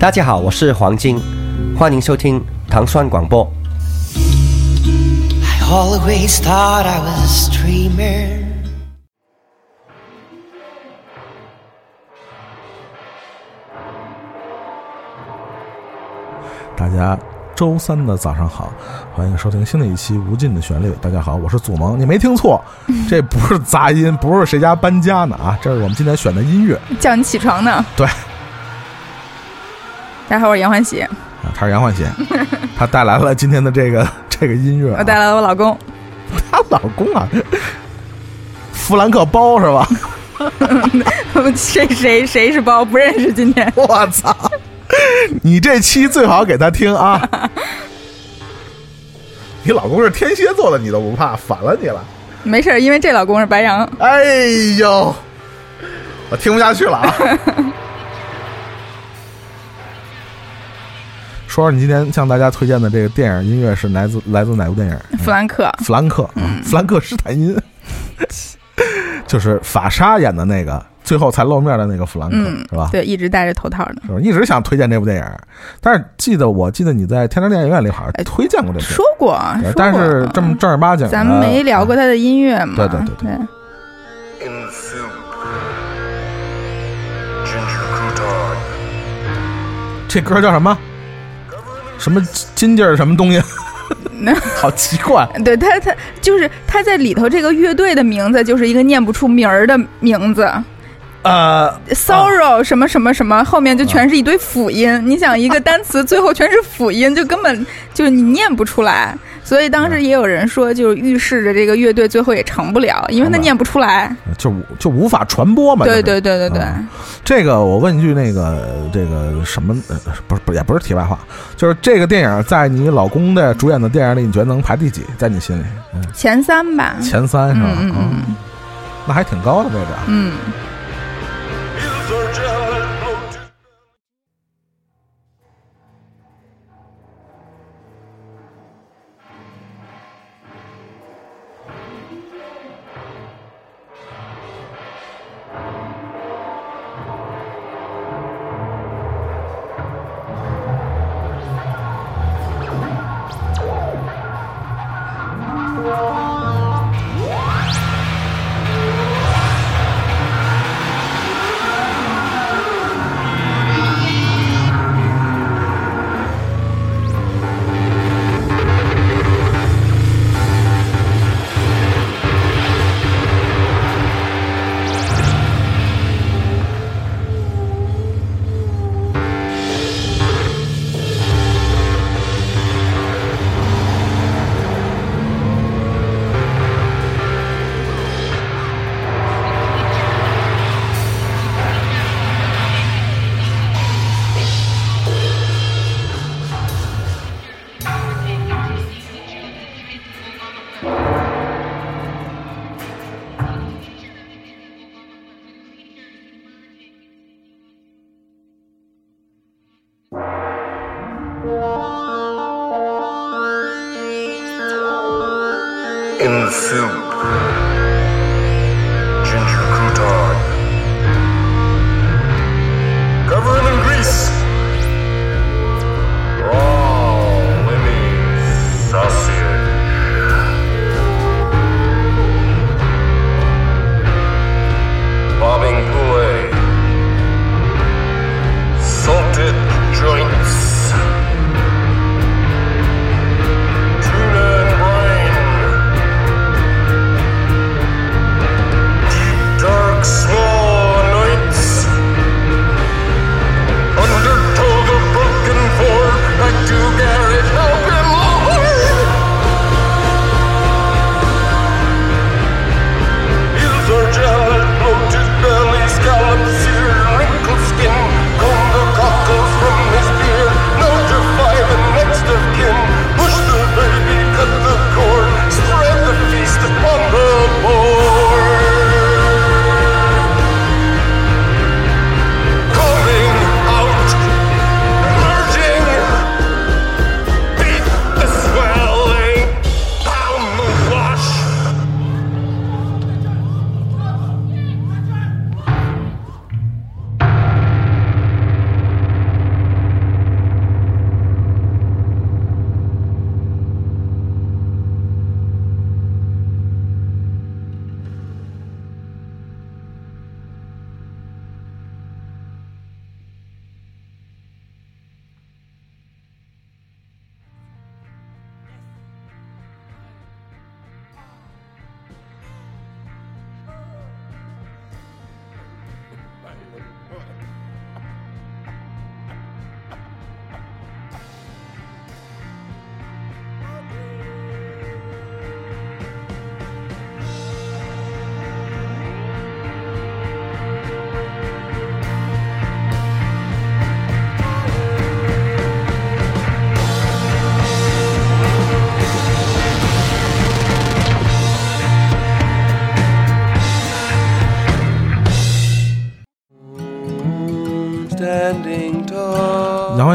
大家好，我是黄金，欢迎收听糖蒜广播。I always thought I was a dreamer. 大家周三的早上好，欢迎收听新的一期《无尽的旋律》。大家好，我是祖萌，你没听错，这不是杂音，不是谁家搬家呢啊，这是我们今天选的音乐。叫你起床呢。对，大家好，我是杨欢喜，啊，他是杨欢喜，他带来了今天的这个这个音乐、啊。我带来了我老公。他老公啊，弗兰克包是吧？谁谁谁是包不认识？今天 我操！你这期最好给他听啊！你老公是天蝎座的，你都不怕，反了你了。没事，因为这老公是白羊。哎呦，我听不下去了啊！说说你今天向大家推荐的这个电影音乐是来自来自哪部电影？弗兰克，弗兰克，嗯、弗兰克施坦因，就是法沙演的那个，最后才露面的那个弗兰克，嗯，是吧？对，一直戴着头套的。是吧？一直想推荐这部电影，但是记得我记得你在天堂电影院里好像哎推荐过这部电影，说过，说过但是这么正儿八经，咱们没聊过他的音乐嘛？对对对对.这歌叫什么？什么金劲儿什么东西？好奇怪。对他，他就是他在里头这个乐队的名字就是一个念不出名儿的名字呃，，sorrow 什么什么什么，后面就全是一堆辅音。你想一个单词最后全是辅音，就根本就是你念不出来。所以当时也有人说，就是预示着这个乐队最后也成不了，因为他念不出来。就就无法传播嘛。对对对对对，嗯这个我问一句，那个这个什么，呃，不是不也不是题外话，就是这个电影在你老公的主演的电影里，你觉得能排第几？在你心里，嗯，前三吧。前三是吧？嗯嗯嗯那还挺高的位置啊。嗯，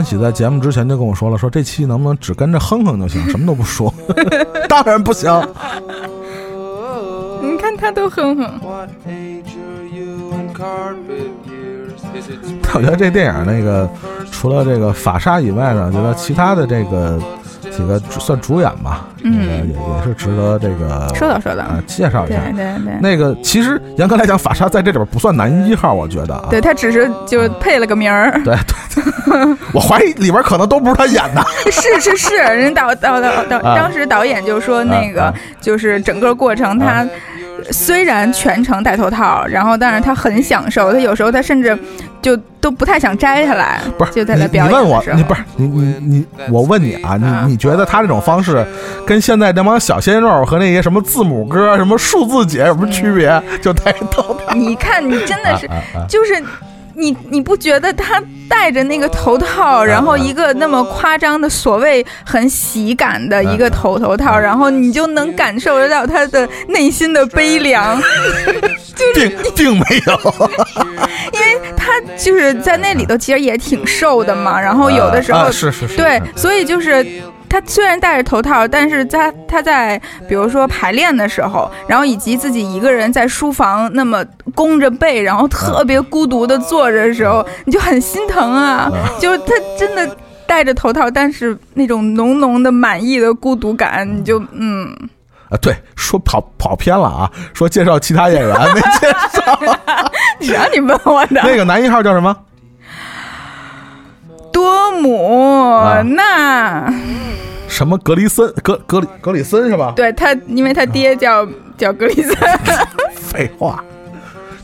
喜在节目之前就跟我说了，说这期能不能只跟着哼哼就行，什么都不说。当然不行。你看他都哼哼 我觉得这电影那个除了这个法沙以外呢，觉得其他的这个几个算主演吧，嗯也也是值得这个说道说道啊介绍一下。对对。那个其实严格来讲，法沙在这里边不算男一号，我觉得啊。对他只是就配了个名儿，对，我怀疑里边可能都不是他演的。是是是，人导导导导，啊当时导演就说那个啊就是整个过程他。虽然全程戴头套，然后但是他很享受，他有时候他甚至就都不太想摘下来，不是就在那表演你问我你不是你你你，我问你啊，啊你你觉得他这种方式跟现在那帮小鲜肉和那些什么字母哥、什么数字姐有什么区别？就戴头套。你看你真的是啊啊啊就是你你不觉得他戴着那个头套，然后一个那么夸张的所谓很喜感的一个头头套，然后你就能感受得到他的内心的悲凉，并并没有，因为他就是在那里头其实也挺瘦的嘛，然后有的时候、啊是是是，对，所以就是。他虽然戴着头套，但是他他在比如说排练的时候，然后以及自己一个人在书房那么弓着背，然后特别孤独的坐着的时候，你就很心疼啊。就是他真的戴着头套，但是那种浓浓的满意的孤独感，你就嗯，啊，对，说跑跑偏了啊，说介绍其他演员没介绍，谁让你问我的。那个男一号叫什么？多姆、纳什么格里森？格格里格里森是吧？对他，因为他爹叫叫格里森，废话，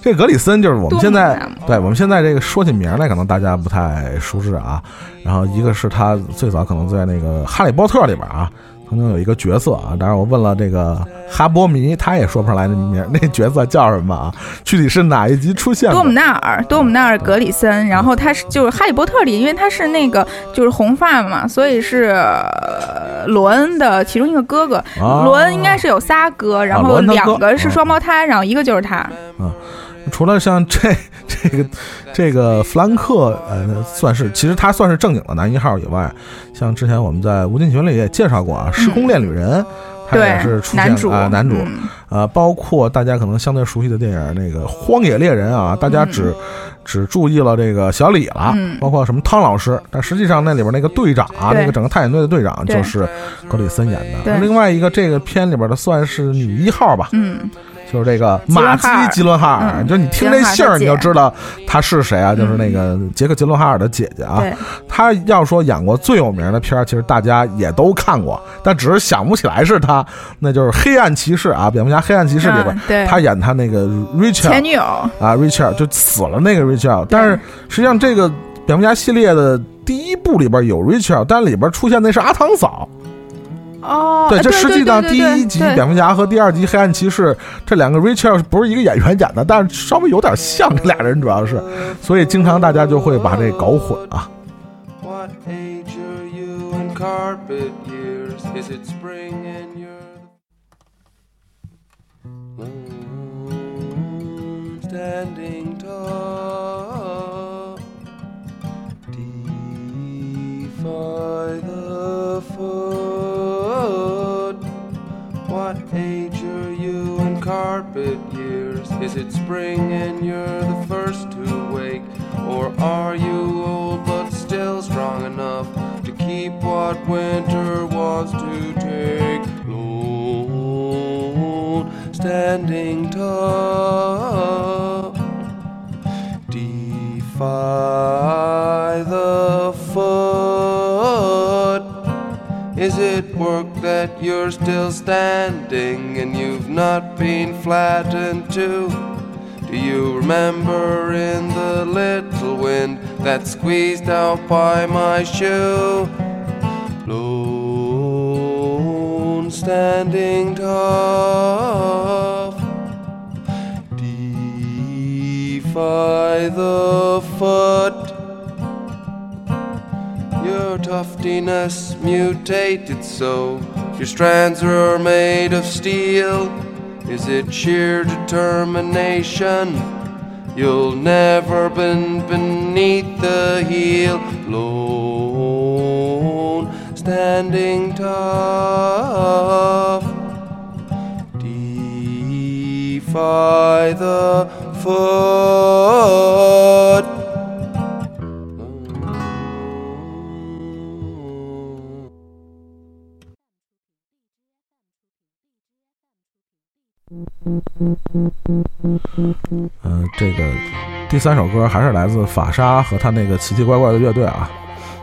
这格里森就是我们现在对我们现在这个说起名来，可能大家不太熟知啊。然后一个是他最早可能在那个《哈利波特》里边啊，曾经有一个角色啊。当然我问了这个哈波迷，他也说不上来那名，那角色叫什么啊？具体是哪一集出现的？多姆纳尔，多姆纳尔·格里森，然后他是就是《哈利波特》里，因为他是那个就是红发嘛，所以是呃罗恩的其中一个哥哥。啊罗恩应该是有仨哥，然后两个是双胞胎，然后一个就是他。除了像这 这个这个弗兰克，呃，算是其实他算是正经的男一号以外，像之前我们在无尽群里也介绍过啊，《时空恋旅人》他也是出，现男主啊、男主，嗯。呃，包括大家可能相对熟悉的电影那个《荒野猎人》啊，大家只、只注意了这个小李了，嗯。包括什么汤老师，但实际上那里边那个队长啊，那个整个探险队的队长就是格里森演的。另外一个这个片里边的算是女一号吧，嗯，就是这个伦马基吉伦哈尔，嗯就你听这姓儿你就知道她是谁啊，就是那个杰克吉伦哈尔的姐姐啊。对，她要说演过最有名的片儿，其实大家也都看过，但只是想不起来是她，那就是《黑暗骑士》啊，蝙蝠侠《黑暗骑士》里边嗯，对。她演他那个 Rachel 前女友，啊，Rachel 就死了那个 Rachel，但是实际上这个蝙蝠侠系列的第一部里边有 Rachel，但里边出现那是阿汤嫂。哦，对，呃这实际上第一集蝙蝠侠和第二集黑暗骑士这两个 Richard 不是一个演员演的，但是稍微有点像这俩人，主要是，所以经常大家就会把这搞混啊。What What age are you in carpet years? Is it spring and you're the first to wake? Or are you old but still strong enough to keep what winter wants to take? Lone, standing tall. Defy the that you're still standing and you've not been flattened too? Do you remember in the little wind that squeezed out by my shoe? Lone standing tough. Defy the foot. Your tuftiness mutated so your strands are made of steel. Is it sheer determination You'll never bend beneath the heel alone, standing tough. Defy the foot. 呃，这个第三首歌还是来自法沙和他那个奇奇怪怪的乐队啊，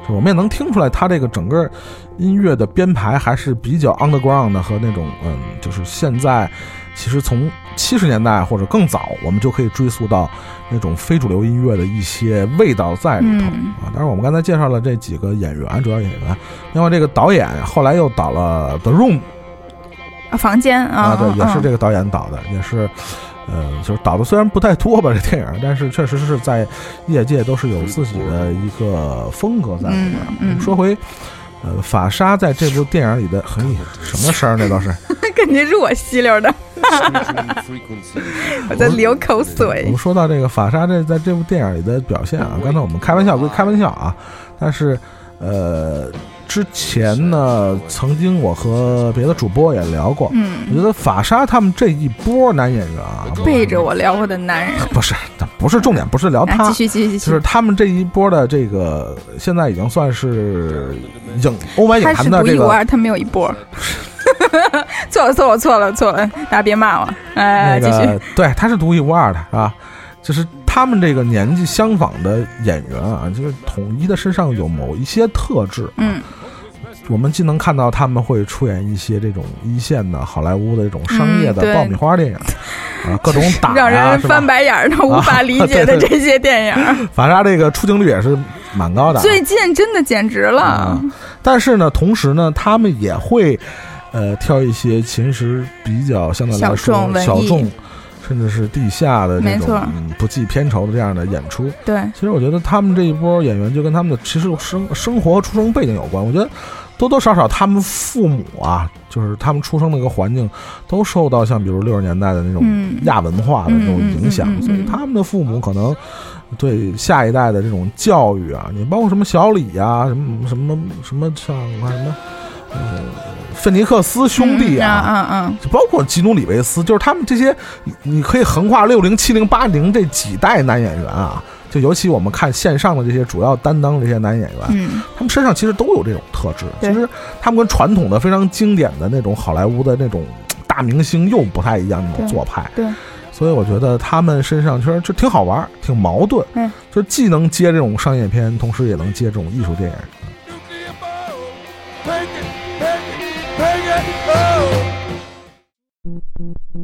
就我们也能听出来，他这个整个音乐的编排还是比较 underground 的和那种嗯，就是现在其实从七十年代或者更早，我们就可以追溯到那种非主流音乐的一些味道在里头、嗯啊。当然，我们刚才介绍了这几个演员，主要演员，另外这个导演后来又导了《The Room》啊房间啊啊，对，也是这个个导演导的，也是，呃，就是导的虽然不太多吧，这电影，但是确实是在业界都是有自己的一个风格在里边。嗯嗯说回，呃，法沙在这部电影里的，嘿，什么声儿那都是？肯定是我吸溜的，我在流口水我们。说到这个法沙这在这部电影里的表现啊，刚才我们开玩笑归开玩笑啊，但是呃，之前呢，曾经我和别的主播也聊过，嗯我嗯，觉得法沙他们这一波男演员啊，背着我聊我的男人，不是，不是重点，不是聊来他，继续继续继续，就是他们这一波的这个，现在已经算是影欧美影坛的这个独一无二，他没有一波。错了错了错了错了，大家别骂我。哎，继续。对，他是独一无二的，啊？就是他们这个年纪相仿的演员啊，就是统一的身上有某一些特质、啊。嗯，我们既能看到他们会出演一些这种一线的好莱坞的这种商业的爆米花电影，啊，各种打让人翻？白眼儿的、无法理解的这些电影，法沙这个出镜率也是蛮高的啊。最近真的简直了啊。但是呢，同时呢，他们也会，呃，挑一些其实比较相对来小说小众，甚至是地下的这种嗯不计片酬的这样的演出。对，其实我觉得他们这一波演员就跟他们的其实生生活和出生背景有关。我觉得多多少少他们父母啊，就是他们出生那个环境，都受到像比如六十年代的那种嗯亚文化的这种影响，所以他们的父母可能。对下一代的这种教育啊，你包括什么小李呀、什么什么什么像我看什么，呃，费尼克斯兄弟啊，嗯嗯嗯，就包括吉努里维斯，就是他们这些，你你可以横跨六零、七零、八零这几代男演员啊，就尤其我们看线上的这些主要担当这些男演员，嗯他们身上其实都有这种特质。其实他们跟传统的非常经典的那种好莱坞的那种大明星又不太一样那种做派。对，所以我觉得他们身上其实就挺好玩，挺矛盾，嗯，就既能接这种商业片，同时也能接这种艺术电影。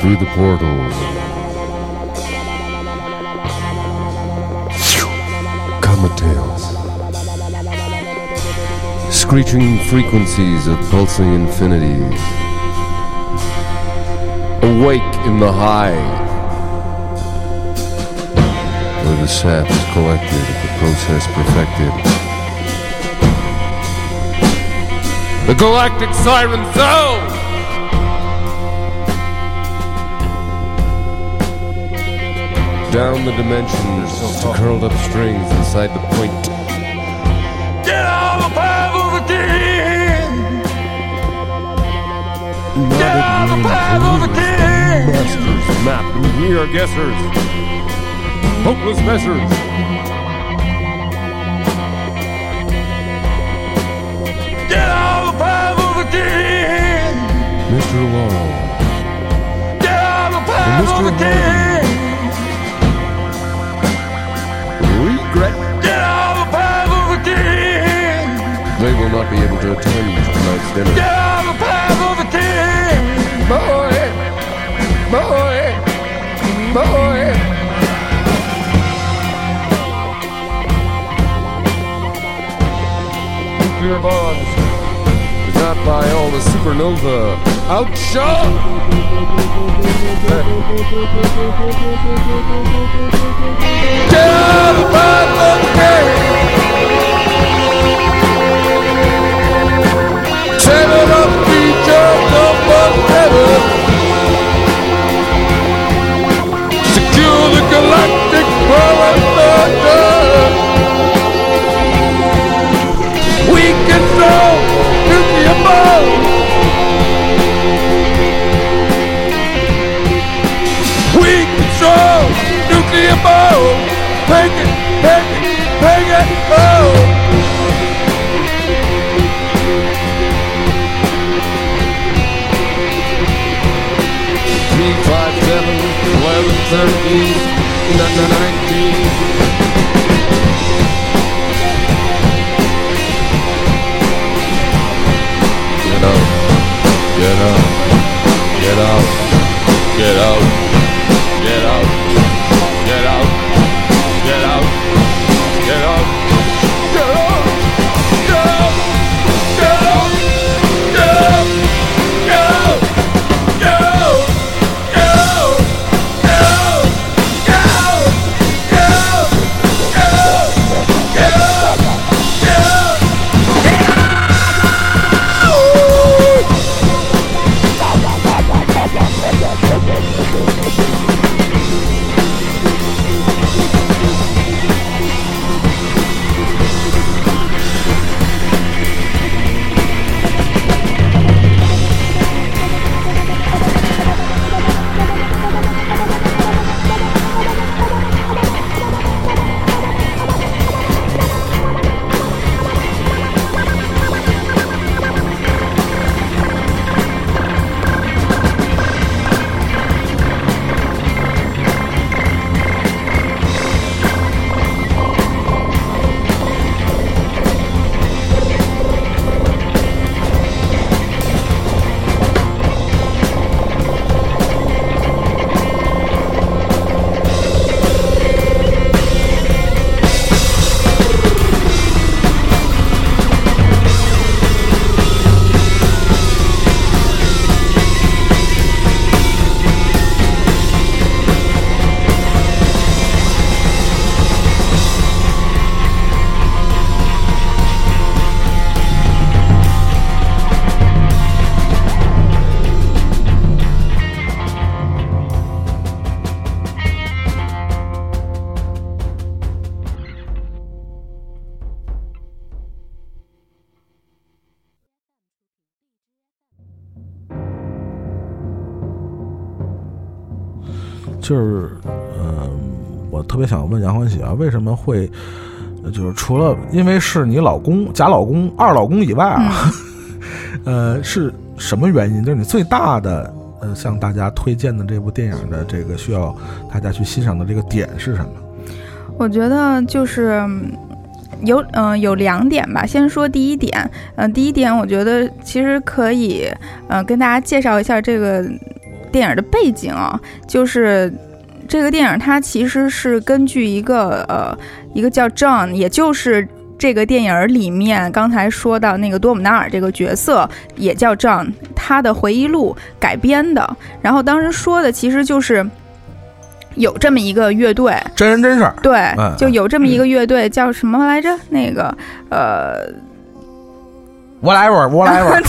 through the portals. Comet. Screeching frequencies of pulsing infinities. Awake in the hive. Where the sap is collected, the process perfected. The galactic siren zone! down the dimensions to curled up strings inside the point. Get all the power again! Get all the power again! Masters map, and we are guessers. Hopeless measures. Get all the power again! Mr. Laurel. Get all the power again! be able to attend tonight's dinner. Get out the path of the king, boy, boy, boy. Nuclear bonds is not by all the supernova outshone. Get out the path of the king. Nuclear bomb. Take it, take it, take it, oh. 30s, in the 90s. 别想问杨欢喜啊，为什么会，呃就是除了因为是你老公、假老公、二老公以外啊，呃，是什么原因？就是你最大的，呃，向大家推荐的这部电影的这个需要大家去欣赏的这个点是什么？我觉得就是嗯有嗯、有两点吧。先说第一点，嗯、第一点我觉得其实可以呃跟大家介绍一下这个电影的背景啊，就是这个电影它其实是根据一个呃一个叫 John，也就是。这个电影里面，刚才说到那个多姆纳尔这个角色也叫 John，他的回忆录改编的。然后当时说的其实就是有这么一个乐队，真人真事儿，对嗯，就有这么一个乐队，叫什么来着？那个呃，whatever whatever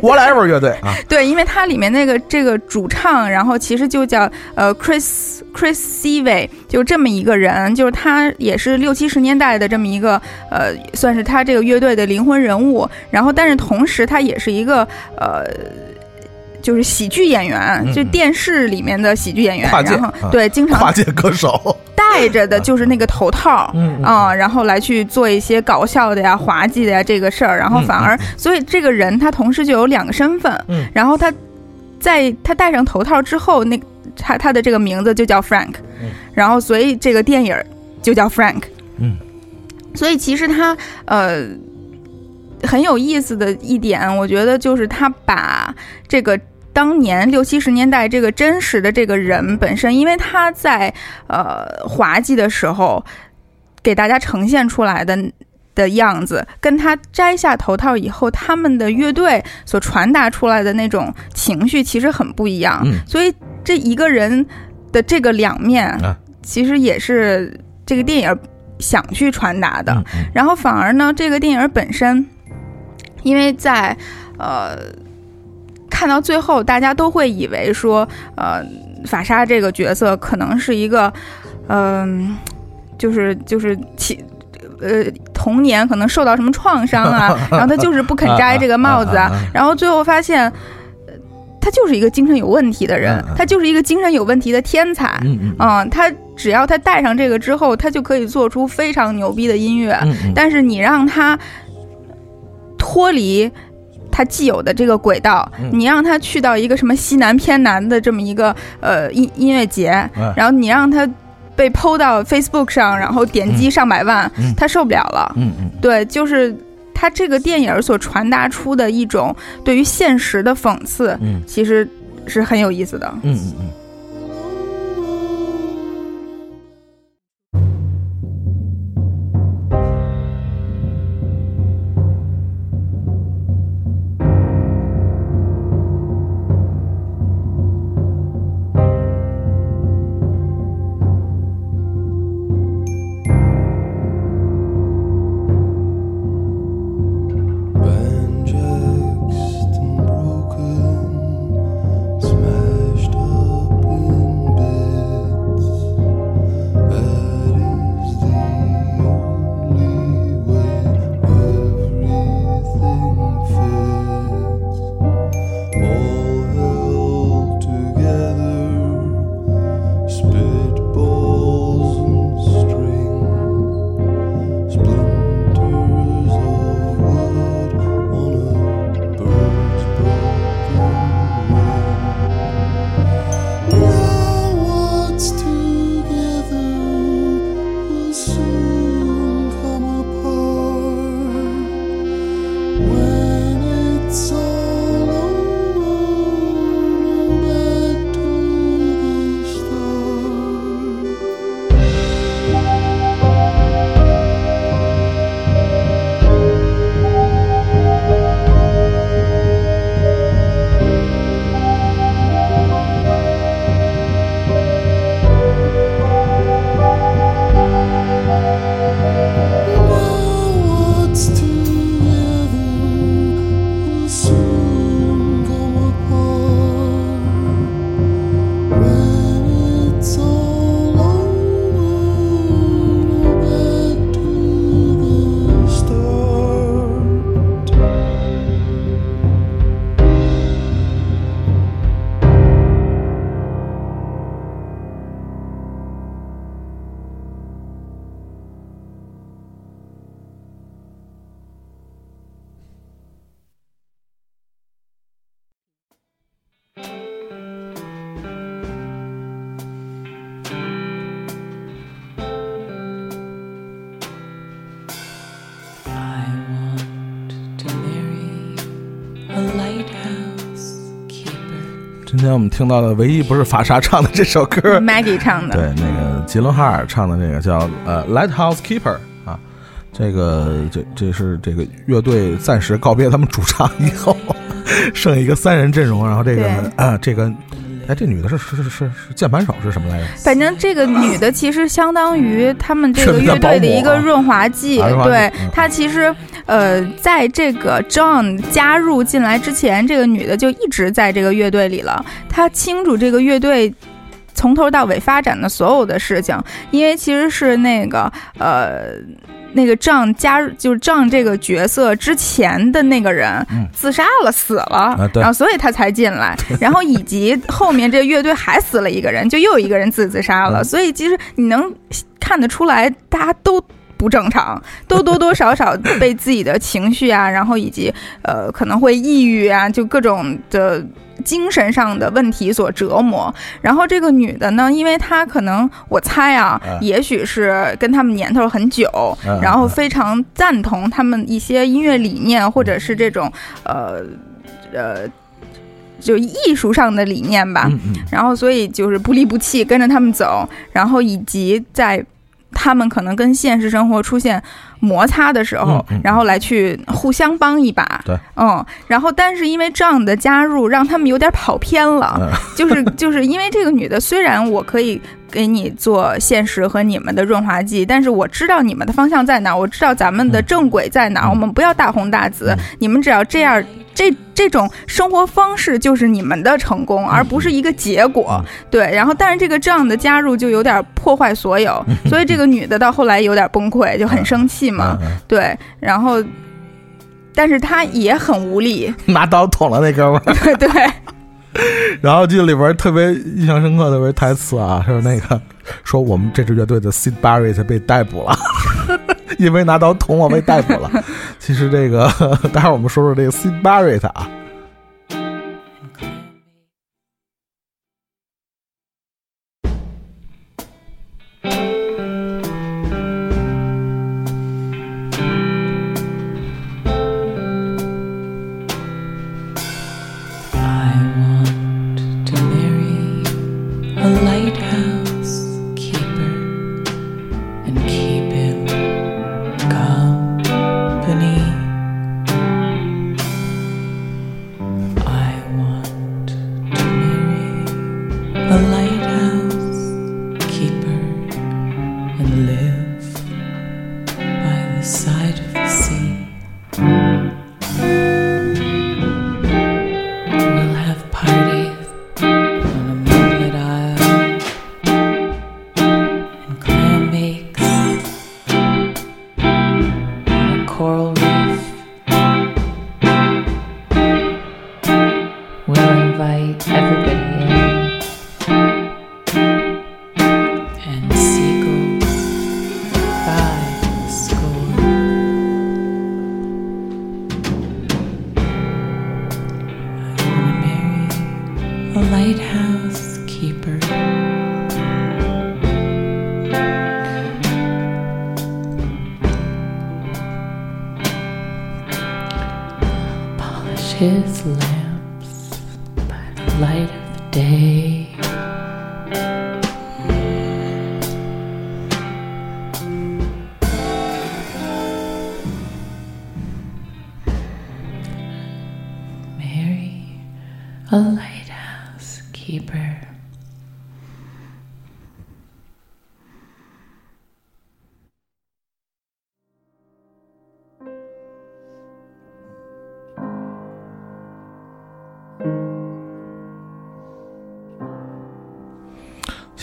whatever 乐队啊，对，因为它里面那个这个主唱，然后其实就叫呃 Chris Chris Seavey，就这么一个人，就是他也是六七十年代的这么一个呃，算是他这个乐队的灵魂人物。然后，但是同时他也是一个呃。就是喜剧演员，嗯。就电视里面的喜剧演员，跨界然后啊。对，经常跨界歌手，戴着的就是那个头套，嗯嗯啊、然后来去做一些搞笑的呀、滑稽的呀这个事儿，然后反而，所以这个人他同时就有两个身份，嗯。然后他在他戴上头套之后，那他他的这个名字就叫 Frank，、嗯。然后所以这个电影就叫 Frank，嗯，所以其实他呃很有意思的一点，我觉得就是他把这个当年六七十年代这个真实的这个人本身，因为他在呃滑稽的时候给大家呈现出来的的样子，跟他摘下头套以后，他们的乐队所传达出来的那种情绪其实很不一样。嗯所以这一个人的这个两面啊，其实也是这个电影想去传达的。嗯嗯然后反而呢，这个电影本身，因为在呃看到最后，大家都会以为说，呃，法沙这个角色可能是一个，嗯、就是就是其。呃，童年可能受到什么创伤啊，然后他就是不肯摘这个帽子啊然后最后发现，呃他就是一个精神有问题的人他就是一个精神有问题的天才，嗯嗯嗯，他只要他戴上这个之后，他就可以做出非常牛逼的音乐。嗯嗯但是你让他脱离他既有的这个轨道，嗯你让他去到一个什么西南偏南的这么一个呃音音乐节，哎然后你让他被抛到 Facebook 上，然后点击上百万，嗯他受不了了。嗯嗯对，就是他这个电影所传达出的一种对于现实的讽刺，嗯其实是很有意思的。嗯嗯嗯。天我们听到的唯一不是法莎唱的这首歌，Maggie 唱的，对，那个吉伦哈尔唱的那个叫呃《Lighthouse Keeper》啊，这个这这是这个乐队暂时告别他们主唱以后，剩一个三人阵容，然后这个对。啊这个，哎，这女的是是是是是键盘手是什么来着？反正这个女的其实相当于他们这个乐队的一个啊润滑剂，对嗯她其实呃，在这个 John 加入进来之前，这个女的就一直在这个乐队里了，她清楚这个乐队。从头到尾发展的所有的事情，因为其实是那个呃，那个仗加入就是仗这个角色之前的那个人嗯。自杀了，死了，啊然后所以他才进来，然后以及后面这个乐队还死了一个人，就又有一个人自自杀了，嗯。所以其实你能看得出来，大家都。不正常，都多多少少被自己的情绪啊，然后以及呃可能会抑郁啊，就各种的精神上的问题所折磨。然后这个女的呢，因为她可能我猜啊，嗯也许是跟他们年头很久，嗯然后非常赞同他们一些音乐理念，或者是这种呃呃就艺术上的理念吧。嗯嗯然后所以就是不离不弃，跟着他们走，然后以及在他们可能跟现实生活出现摩擦的时候，然后来去互相帮一把。对，嗯，然后但是因为这样的加入，让他们有点跑偏了，嗯就是就是因为这个女的，虽然我可以。给你做现实和你们的润滑剂，但是我知道你们的方向在哪，我知道咱们的正轨在哪，嗯。我们不要大红大紫，嗯。你们只要这样，这这种生活方式就是你们的成功，而不是一个结果。嗯。对，然后但是这个这样的加入就有点破坏所有，所以这个女的到后来有点崩溃，就很生气嘛。嗯对，然后，但是他也很无力。嗯 拿刀捅了那哥们儿。对 对，然后记得里边特别印象深刻的是台词啊，是那个说我们这支乐队的 Sid Barrett 被逮捕了，因为拿刀捅我被逮捕了。其实这个 待会儿我们说说这个 Sid Barrett 啊，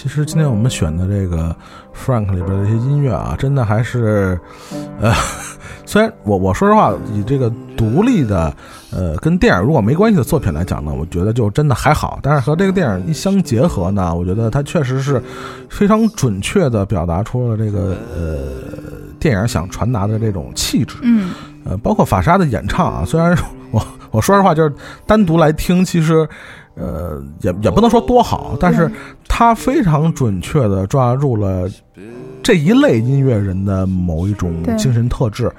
实今天我们选的这个 Frank 里边的一些音乐啊，真的还是，呃，虽然我我说实话，以这个独立的，呃，跟电影如果没关系的作品来讲呢，我觉得就真的还好。但是和这个电影一相结合呢，我觉得它确实是非常准确的表达出了这个呃电影想传达的这种气质。嗯呃，包括法莎的演唱啊，虽然我我说实话，就是单独来听，其实呃也也不能说多好，但是他非常准确的抓住了这一类音乐人的某一种精神特质。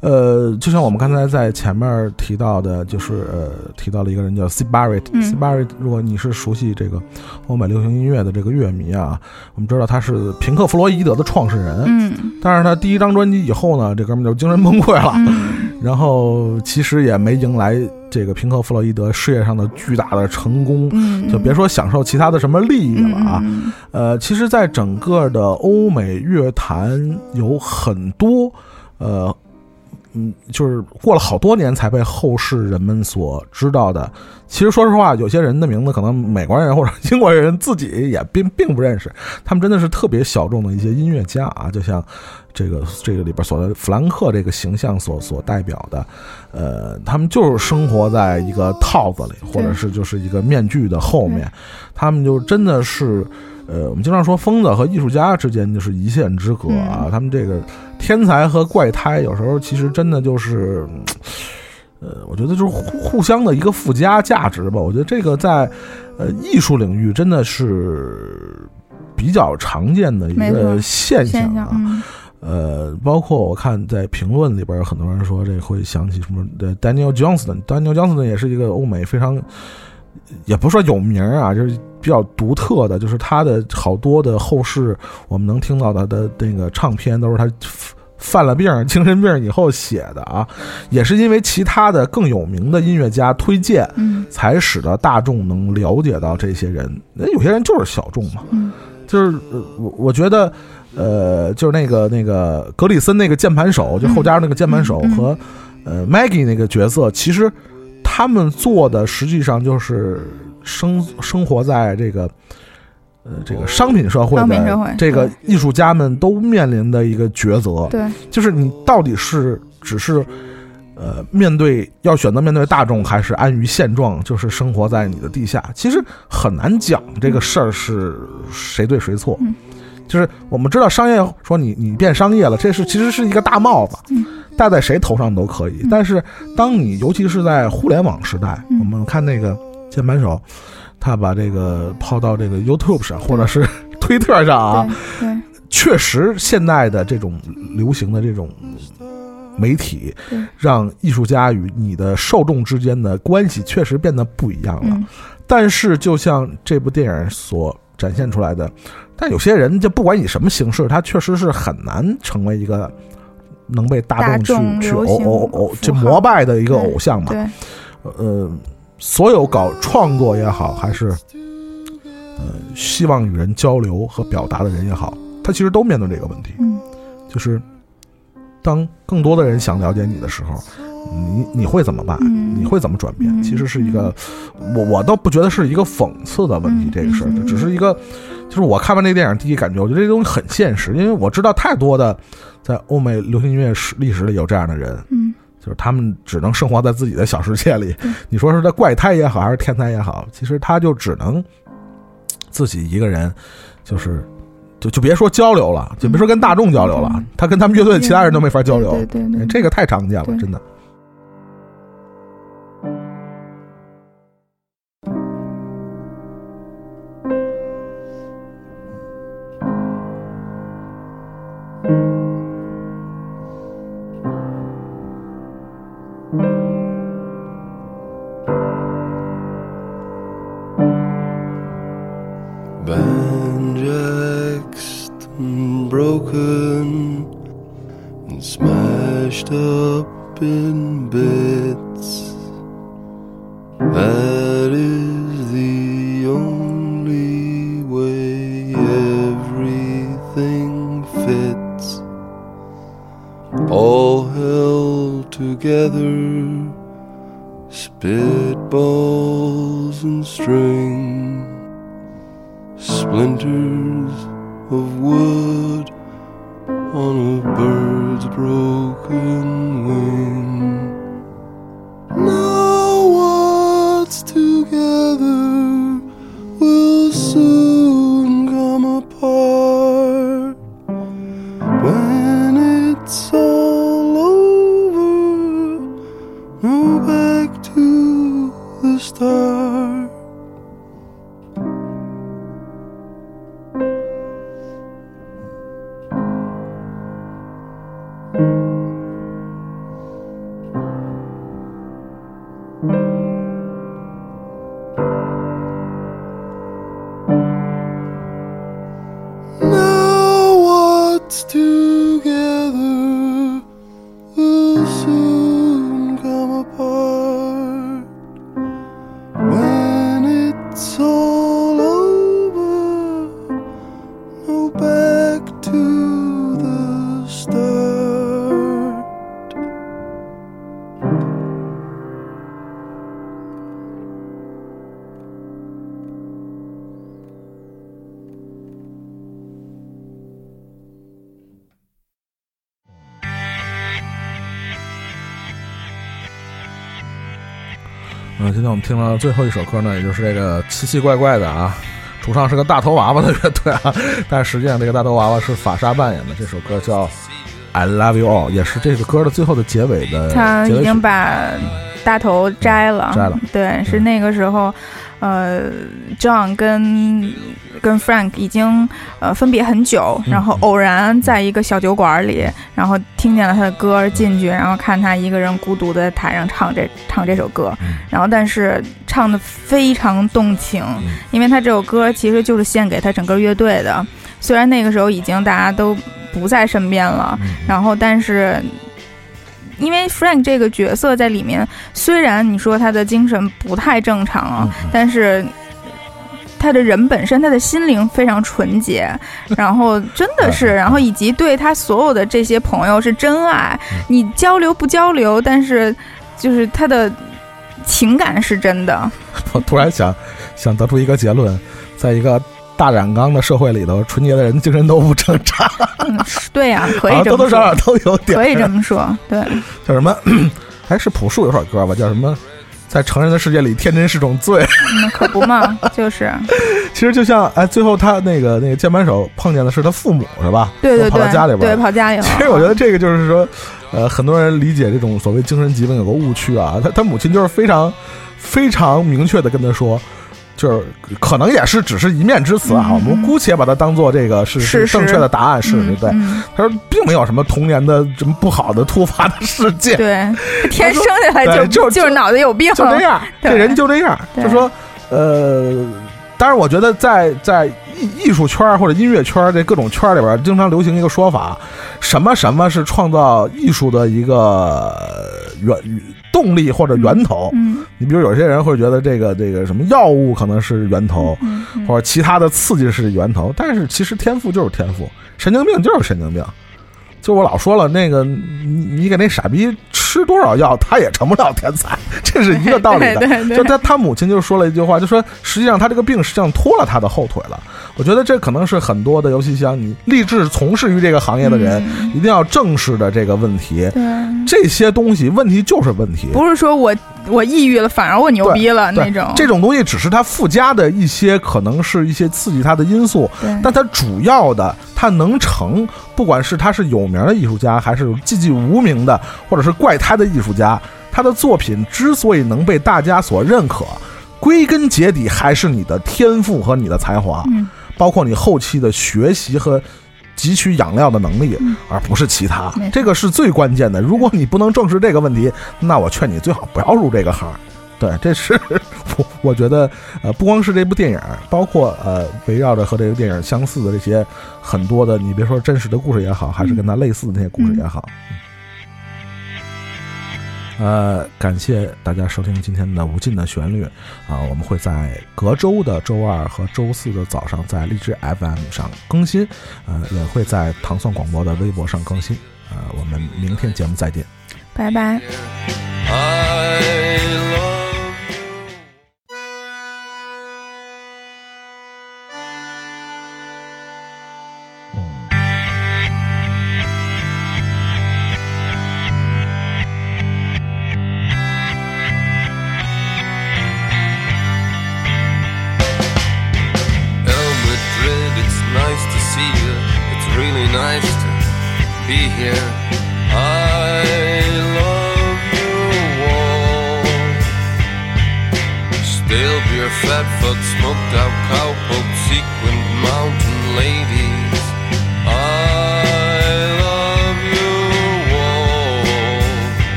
呃，就像我们刚才在前面提到的，就是呃提到了一个人叫 C Barrett。嗯 C Barrett，如果你是熟悉这个欧美流行音乐的这个乐迷啊，我们知道他是平克·弗洛伊德的创始人。嗯但是他第一张专辑以后呢，这哥们就精神崩溃了。嗯 然后其实也没迎来这个平克·弗洛伊德事业上的巨大的成功，嗯，就别说享受其他的什么利益了啊。嗯呃，其实，在整个的欧美乐坛有很多，呃，嗯，就是过了好多年才被后世人们所知道的。其实，说实话，有些人的名字可能美国人或者英国人自己也并并不认识，他们真的是特别小众的一些音乐家啊，就像这个这个里边所谓弗兰克这个形象所所代表的，呃，他们就是生活在一个套子里，或者是就是一个面具的后面，他们就真的是。呃，我们经常说疯子和艺术家之间就是一线之隔啊，他们这个天才和怪胎有时候其实真的就是，嗯呃，我觉得就是互互相的一个附加价值吧。我觉得这个在呃艺术领域真的是比较常见的一个现象啊。嗯呃，包括我看在评论里边有很多人说这会想起什么的 Daniel Johnston，Daniel Johnston 也是一个欧美非常也不是说有名啊，就是比较独特的，就是他的好多的后世我们能听到他的那个唱片都是他犯了病、精神病以后写的啊，也是因为其他的更有名的音乐家推荐，嗯才使得大众能了解到这些人。那有些人就是小众嘛，嗯就是呃我我觉得，呃，就是那个那个格里森那个键盘手，就后加入那个键盘手和呃 Maggie 那个角色，其实他们做的实际上就是生生活在这个。呃，这个商品社会商品社会的这个艺术家们都面临的一个抉择，对，就是你到底是只是呃面对要选择面对大众，还是安于现状，就是生活在你的地下？其实很难讲这个事儿是谁对谁错。嗯就是我们知道商业说你你变商业了，这是其实是一个大帽子，嗯戴在谁头上都可以。但是当你尤其是在互联网时代，嗯我们看那个键盘手，他把这个抛到这个 YouTube 上或者是推特上啊，确实，现代的这种流行的这种媒体，让艺术家与你的受众之间的关系确实变得不一样了。嗯。但是，就像这部电影所展现出来的，但有些人就不管以什么形式，他确实是很难成为一个能被大众去去偶偶偶去膜拜的一个偶像嘛。对，呃，所有搞创作也好，还是呃希望与人交流和表达的人也好，他其实都面对这个问题，嗯。就是当更多的人想了解你的时候，你你会怎么办？嗯。你会怎么转变？嗯。其实是一个，我我倒不觉得是一个讽刺的问题，嗯。这个事儿，只是一个，就是我看完这个电影第一感觉，我觉得这东西很现实，因为我知道太多的在欧美流行音乐史历史里有这样的人，嗯就是他们只能生活在自己的小世界里。你说是他怪胎也好，还是天才也好，其实他就只能自己一个人，就是就就别说交流了，就别说跟大众交流了，嗯他跟他们乐队其他人都没法交流。对对，这个太常见了，真的。天我们听到最后一首歌呢，也就是这个奇奇怪怪的啊，主唱是个大头娃娃的乐队啊，但实际上这个大头娃娃是法莎扮演的。这首歌叫《I Love You All》，也是这个歌的最后的结尾的他已经结尾曲。把大头摘了，摘了。对，是那个时候，呃，John 跟跟 Frank 已经呃分别很久，然后偶然在一个小酒馆里，然后听见了他的歌进去，然后看他一个人孤独的在台上唱这唱这首歌，然后但是唱的非常动情，因为他这首歌其实就是献给他整个乐队的，虽然那个时候已经大家都不在身边了，然后但是。因为 Frank 这个角色在里面，虽然你说他的精神不太正常啊，但是他的人本身，他的心灵非常纯洁，然后真的是，然后以及对他所有的这些朋友是真爱。你交流不交流，但是就是他的情感是真的。我突然想想得出一个结论，在一个。大染缸的社会里头，纯洁的人精神都不正常。嗯，对呀，可以多多少少都有点。可以这么说，对。叫什么？还 是朴树有首歌吧？叫什么？在成人的世界里，天真是种罪。嗯，可不嘛，就是。其实就像哎，最后他那个那个键盘手碰见的是他父母，是吧？对对对。跑到家里边，对，跑家里。其实我觉得这个就是说，呃，很多人理解这种所谓精神疾病有个误区啊。他他母亲就是非常非常明确的跟他说。就是可能也是只是一面之词啊，我们姑且把它当做这个是是正确的答案，是对对。他说并没有什么童年的什么不好的突发的事件，对，天生下来就就就是脑子有病，就这样，这人就这样。就说呃，当然我觉得在在艺艺术圈或者音乐圈这各种圈里边，经常流行一个说法，什么什么是创造艺术的一个源。动力或者源头，嗯，你比如有些人会觉得这个这个什么药物可能是源头，或者其他的刺激是源头，但是其实天赋就是天赋，神经病就是神经病。就我老说了，那个你你给那傻逼吃多少药，他也成不了天才，这是一个道理的。就他他母亲就说了一句话，就说实际上他这个病实际上拖了他的后腿了。我觉得这可能是很多的，游戏像你立志从事于这个行业的人，一定要正视的这个问题。这些东西问题就是问题，不是说我我抑郁了，反而我牛逼了那种。这种东西只是它附加的一些，可能是一些刺激它的因素，但它主要的。它能成，不管是他是有名的艺术家，还是寂寂无名的，或者是怪胎的艺术家，他的作品之所以能被大家所认可，归根结底还是你的天赋和你的才华，包括你后期的学习和汲取养料的能力，而不是其他。这个是最关键的。如果你不能正视这个问题，那我劝你最好不要入这个行。对，这是我我觉得，呃，不光是这部电影，包括呃，围绕着和这个电影相似的这些很多的，你别说真实的故事也好，还是跟它类似的那些故事也好。呃，感谢大家收听今天的《无尽的旋律》啊，我们会在隔周的周二和周四的早上在荔枝 FM 上更新，呃，也会在糖蒜广播的微博上更新。呃，我们明天节目再见，拜拜。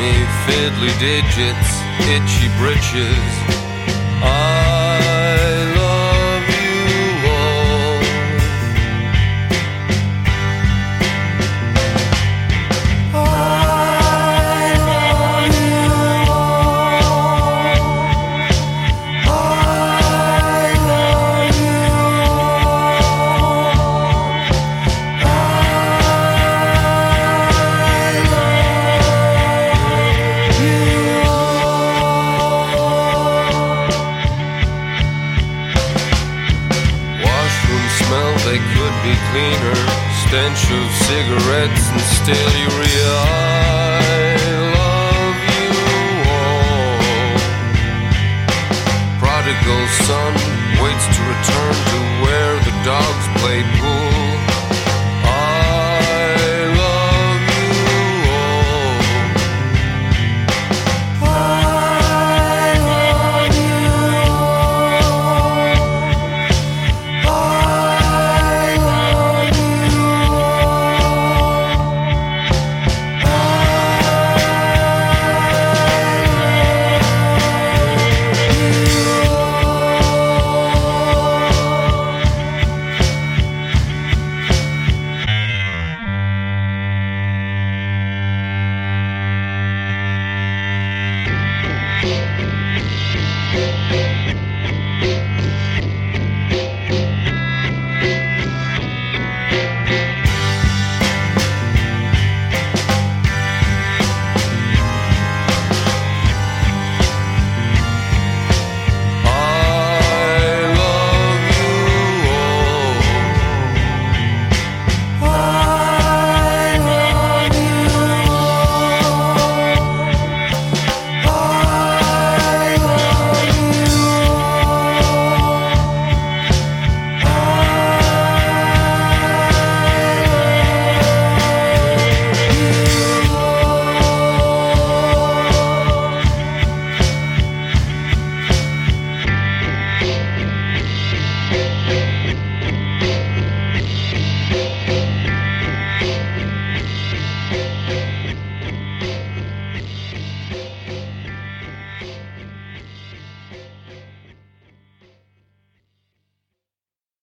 me fiddly digits, itchy britches. still